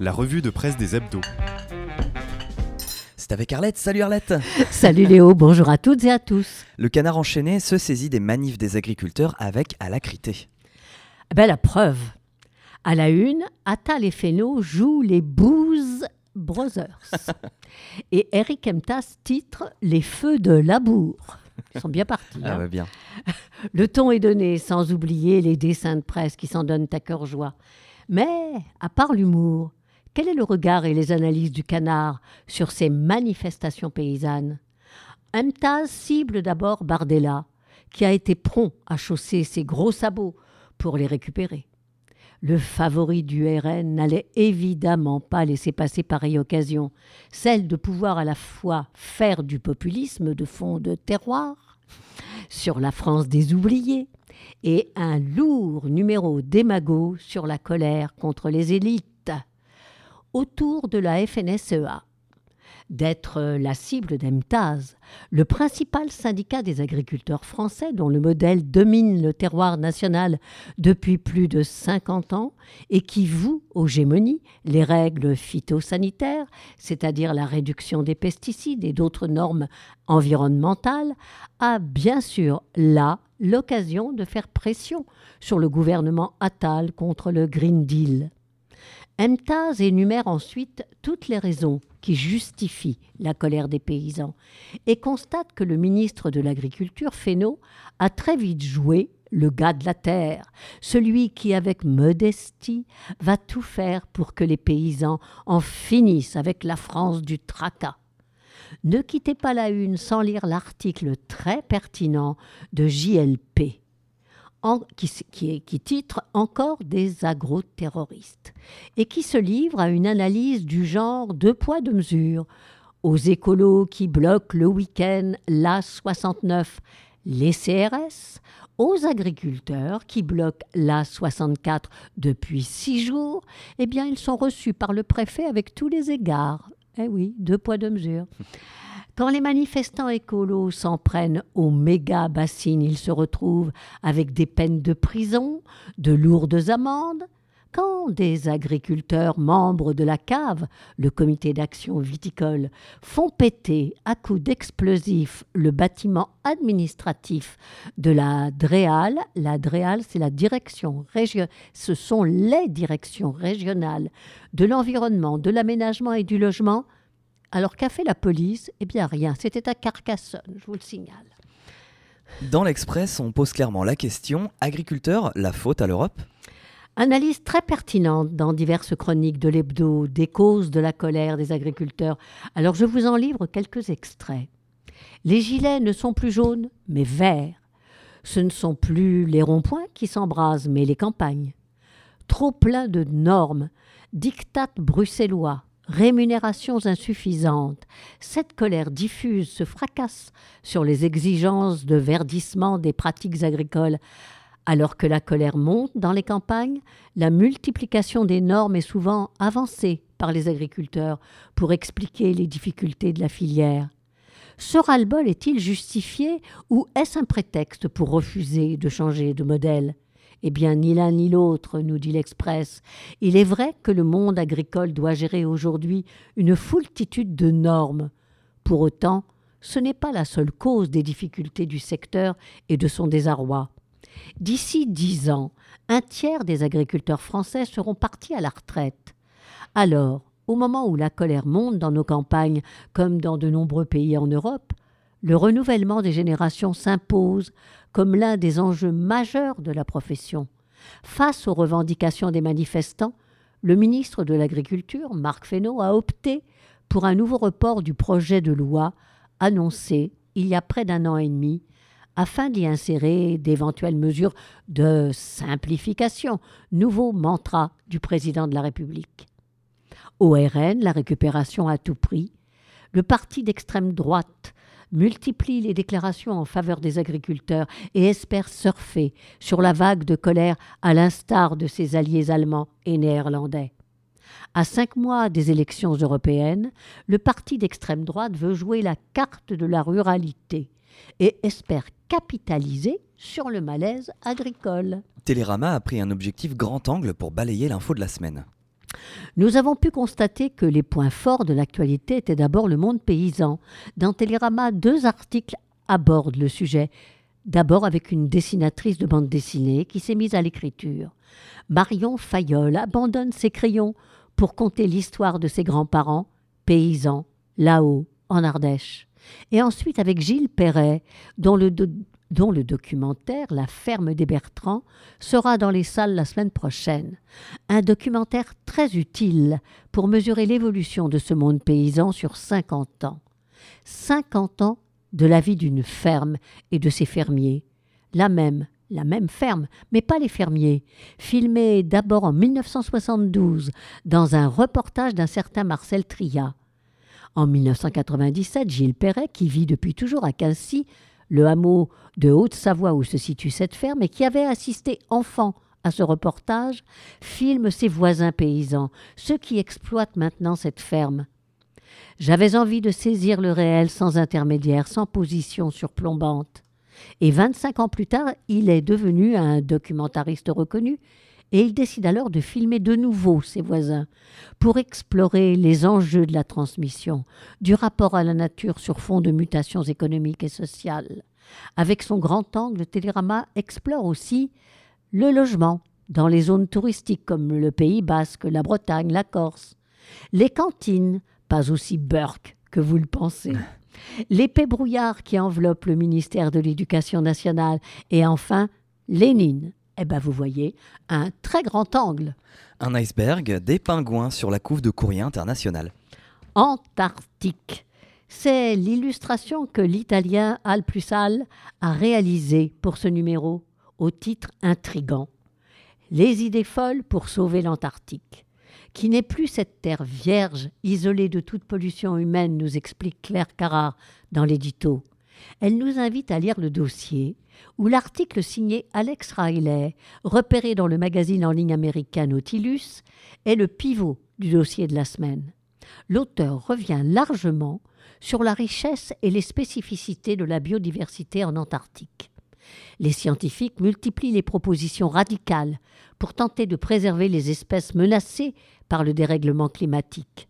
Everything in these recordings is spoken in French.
la revue de presse des hebdos. C'est avec Arlette. Salut Arlette. Salut Léo, bonjour à toutes et à tous. Le canard enchaîné se saisit des manifs des agriculteurs avec alacrité. Ben, la preuve. À la une, Attal et Fesneau jouent les Booze Brothers. et Eric Emtas titre Les feux de Labour. Ils sont bien partis. Ah hein. ouais, bien. Le ton est donné, sans oublier les dessins de presse qui s'en donnent à cœur joie. Mais, à part l'humour, quel est le regard et les analyses du canard sur ces manifestations paysannes? Emtaz cible d'abord Bardella, qui a été prompt à chausser ses gros sabots pour les récupérer. Le favori du RN n'allait évidemment pas laisser passer pareille occasion, celle de pouvoir à la fois faire du populisme de fond de terroir sur la France des oubliés et un lourd numéro démago sur la colère contre les élites autour de la FNSEA. D'être la cible d'Emtaz, le principal syndicat des agriculteurs français dont le modèle domine le terroir national depuis plus de 50 ans et qui voue aux gémonies les règles phytosanitaires, c'est-à-dire la réduction des pesticides et d'autres normes environnementales, a bien sûr là l'occasion de faire pression sur le gouvernement Attal contre le Green Deal. Emtaz énumère ensuite toutes les raisons qui justifient la colère des paysans et constate que le ministre de l'Agriculture, Fesneau, a très vite joué le gars de la terre, celui qui, avec modestie, va tout faire pour que les paysans en finissent avec la France du tracas. Ne quittez pas la une sans lire l'article très pertinent de JLP qui titre Encore des agroterroristes et qui se livre à une analyse du genre deux poids, deux mesures aux écolos qui bloquent le week-end l'A69, les CRS, aux agriculteurs qui bloquent l'A64 depuis six jours, eh bien, ils sont reçus par le préfet avec tous les égards. Eh oui, deux poids, deux mesures. Quand les manifestants écolos s'en prennent aux méga bassines, ils se retrouvent avec des peines de prison, de lourdes amendes. Quand des agriculteurs membres de la cave, le comité d'action viticole, font péter à coups d'explosifs le bâtiment administratif de la DREAL, la DREAL c'est la direction régionale, ce sont les directions régionales de l'environnement, de l'aménagement et du logement, alors qu'a fait la police? Eh bien rien, c'était à Carcassonne, je vous le signale. Dans l'Express, on pose clairement la question agriculteurs, la faute à l'Europe? Analyse très pertinente dans diverses chroniques de l'hebdo des causes de la colère des agriculteurs. Alors je vous en livre quelques extraits. Les gilets ne sont plus jaunes, mais verts. Ce ne sont plus les ronds-points qui s'embrasent, mais les campagnes. Trop plein de normes, dictates bruxellois, rémunérations insuffisantes. Cette colère diffuse se fracasse sur les exigences de verdissement des pratiques agricoles. Alors que la colère monte dans les campagnes, la multiplication des normes est souvent avancée par les agriculteurs pour expliquer les difficultés de la filière. Ce ras-le-bol est-il justifié ou est-ce un prétexte pour refuser de changer de modèle? Eh bien, ni l'un ni l'autre, nous dit l'Express. Il est vrai que le monde agricole doit gérer aujourd'hui une foultitude de normes. Pour autant, ce n'est pas la seule cause des difficultés du secteur et de son désarroi. D'ici dix ans, un tiers des agriculteurs français seront partis à la retraite. Alors, au moment où la colère monte dans nos campagnes, comme dans de nombreux pays en Europe, le renouvellement des générations s'impose comme l'un des enjeux majeurs de la profession. Face aux revendications des manifestants, le ministre de l'Agriculture, Marc Fesneau, a opté pour un nouveau report du projet de loi annoncé il y a près d'un an et demi afin d'y insérer d'éventuelles mesures de simplification, nouveau mantra du président de la République. Au RN, la récupération à tout prix, le parti d'extrême droite multiplie les déclarations en faveur des agriculteurs et espère surfer sur la vague de colère à l'instar de ses alliés allemands et néerlandais. À cinq mois des élections européennes, le parti d'extrême droite veut jouer la carte de la ruralité et espère capitaliser sur le malaise agricole. Télérama a pris un objectif grand angle pour balayer l'info de la semaine. Nous avons pu constater que les points forts de l'actualité étaient d'abord le monde paysan. Dans Télérama, deux articles abordent le sujet. D'abord avec une dessinatrice de bande dessinée qui s'est mise à l'écriture. Marion Fayolle abandonne ses crayons pour conter l'histoire de ses grands-parents, paysans, là-haut, en Ardèche. Et ensuite avec Gilles Perret, dont le, dont le documentaire La ferme des Bertrands sera dans les salles la semaine prochaine. Un documentaire très utile pour mesurer l'évolution de ce monde paysan sur 50 ans. 50 ans de la vie d'une ferme et de ses fermiers. La même, la même ferme, mais pas les fermiers, filmé d'abord en 1972 dans un reportage d'un certain Marcel Tria. En 1997, Gilles Perret, qui vit depuis toujours à Quincy, le hameau de Haute-Savoie où se situe cette ferme, et qui avait assisté enfant à ce reportage, filme ses voisins paysans, ceux qui exploitent maintenant cette ferme. J'avais envie de saisir le réel sans intermédiaire, sans position surplombante. Et 25 ans plus tard, il est devenu un documentariste reconnu et il décide alors de filmer de nouveau ses voisins pour explorer les enjeux de la transmission, du rapport à la nature sur fond de mutations économiques et sociales. Avec son grand angle, Télérama explore aussi le logement dans les zones touristiques comme le Pays basque, la Bretagne, la Corse, les cantines, pas aussi burk que vous le pensez, l'épais brouillard qui enveloppe le ministère de l'Éducation nationale. Et enfin Lénine, eh bien vous voyez, un très grand angle. Un iceberg, des pingouins sur la couve de courrier international. Antarctique. C'est l'illustration que l'italien Al Plus-Al a réalisée pour ce numéro, au titre intrigant. Les idées folles pour sauver l'Antarctique, qui n'est plus cette terre vierge, isolée de toute pollution humaine, nous explique Claire Carrard dans l'édito. Elle nous invite à lire le dossier où l'article signé Alex Riley, repéré dans le magazine en ligne américain Nautilus, est le pivot du dossier de la semaine. L'auteur revient largement sur la richesse et les spécificités de la biodiversité en Antarctique. Les scientifiques multiplient les propositions radicales pour tenter de préserver les espèces menacées par le dérèglement climatique.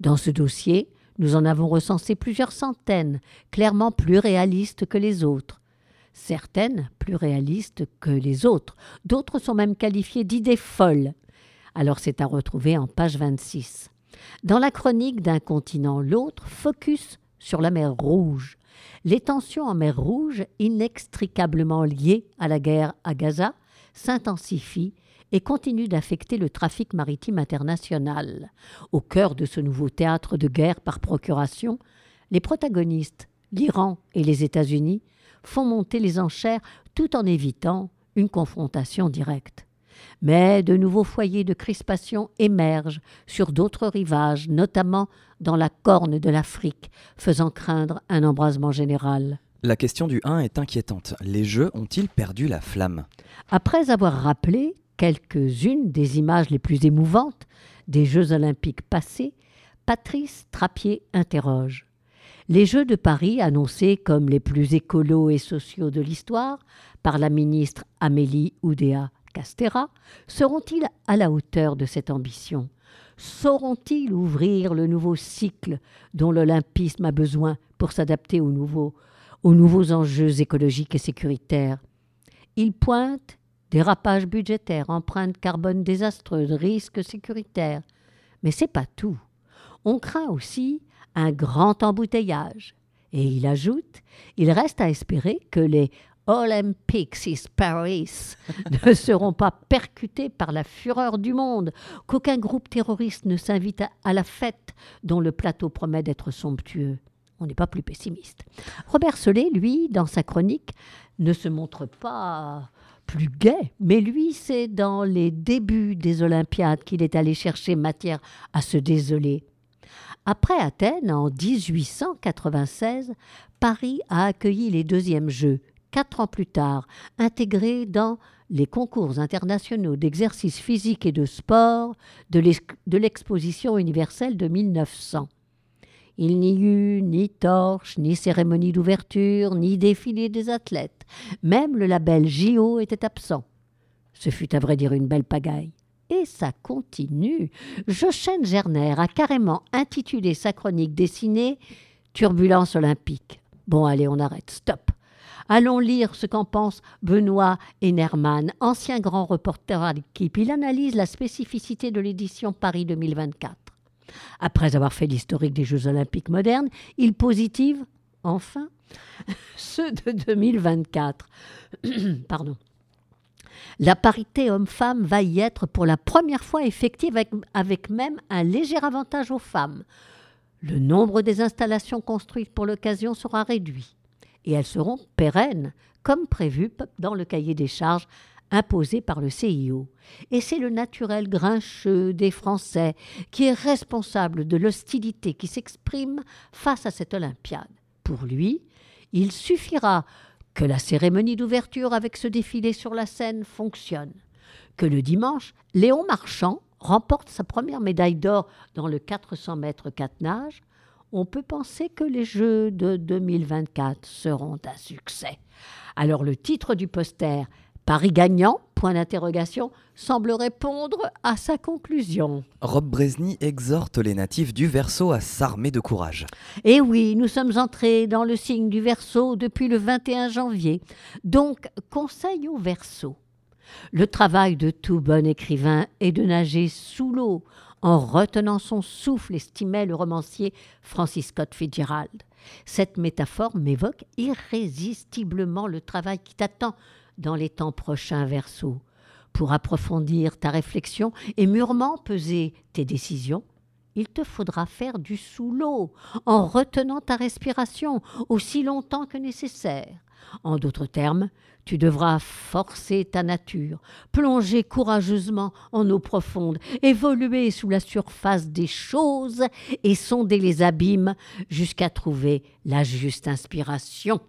Dans ce dossier, nous en avons recensé plusieurs centaines, clairement plus réalistes que les autres, certaines plus réalistes que les autres, d'autres sont même qualifiées d'idées folles. Alors c'est à retrouver en page 26. Dans la chronique d'un continent l'autre, focus sur la mer Rouge. Les tensions en mer Rouge, inextricablement liées à la guerre à Gaza, s'intensifient et continuent d'affecter le trafic maritime international. Au cœur de ce nouveau théâtre de guerre par procuration, les protagonistes, l'Iran et les États-Unis, font monter les enchères tout en évitant une confrontation directe. Mais de nouveaux foyers de crispation émergent sur d'autres rivages, notamment dans la corne de l'Afrique, faisant craindre un embrasement général. La question du 1 est inquiétante. Les Jeux ont-ils perdu la flamme? Après avoir rappelé quelques-unes des images les plus émouvantes des Jeux olympiques passés, Patrice Trappier interroge. Les Jeux de Paris, annoncés comme les plus écolos et sociaux de l'histoire par la ministre Amélie Oudéa Castera, seront-ils à la hauteur de cette ambition? Sauront-ils ouvrir le nouveau cycle dont l'olympisme a besoin pour s'adapter aux nouveaux, aux nouveaux enjeux écologiques et sécuritaires Ils pointent dérapages budgétaires, empreintes carbone désastreuses, risques sécuritaires. Mais c'est pas tout. On craint aussi un grand embouteillage. Et il ajoute, il reste à espérer que les Olympics is Paris ne seront pas percutés par la fureur du monde, qu'aucun groupe terroriste ne s'invite à la fête dont le plateau promet d'être somptueux. On n'est pas plus pessimiste. Robert Solé, lui, dans sa chronique, ne se montre pas plus gai, mais lui, c'est dans les débuts des Olympiades qu'il est allé chercher matière à se désoler. Après Athènes, en 1896, Paris a accueilli les deuxièmes Jeux, quatre ans plus tard, intégrés dans les concours internationaux d'exercice physique et de sport de l'exposition universelle de 1900. Il n'y eut ni torche, ni cérémonie d'ouverture, ni défilé des athlètes. Même le label JO était absent. Ce fut à vrai dire une belle pagaille. Et ça continue. Jochen Gerner a carrément intitulé sa chronique dessinée Turbulence olympique. Bon, allez, on arrête, stop. Allons lire ce qu'en pense Benoît Enerman, ancien grand reporter à l'équipe. Il analyse la spécificité de l'édition Paris 2024. Après avoir fait l'historique des Jeux olympiques modernes, il positive, enfin, ceux de 2024. Pardon. La parité homme-femme va y être pour la première fois effective avec, avec, même un léger avantage aux femmes. Le nombre des installations construites pour l'occasion sera réduit et elles seront pérennes, comme prévu dans le cahier des charges imposé par le CIO. Et c'est le naturel grincheux des Français qui est responsable de l'hostilité qui s'exprime face à cette Olympiade. Pour lui, il suffira que la cérémonie d'ouverture avec ce défilé sur la scène fonctionne, que le dimanche, Léon Marchand remporte sa première médaille d'or dans le 400 mètres 4 nages, on peut penser que les Jeux de 2024 seront un succès. Alors le titre du poster Paris gagnant point d'interrogation semble répondre à sa conclusion. Rob Bresny exhorte les natifs du Verseau à s'armer de courage. Eh oui, nous sommes entrés dans le signe du Verseau depuis le 21 janvier. Donc, conseil au Verseau. Le travail de tout bon écrivain est de nager sous l'eau en retenant son souffle, estimait le romancier Francis Scott Fitzgerald. Cette métaphore m'évoque irrésistiblement le travail qui t'attend dans les temps prochains, Verseau. Pour approfondir ta réflexion et mûrement peser tes décisions, il te faudra faire du sous l'eau, en retenant ta respiration aussi longtemps que nécessaire. En d'autres termes, tu devras forcer ta nature, plonger courageusement en eau profonde, évoluer sous la surface des choses et sonder les abîmes jusqu'à trouver la juste inspiration.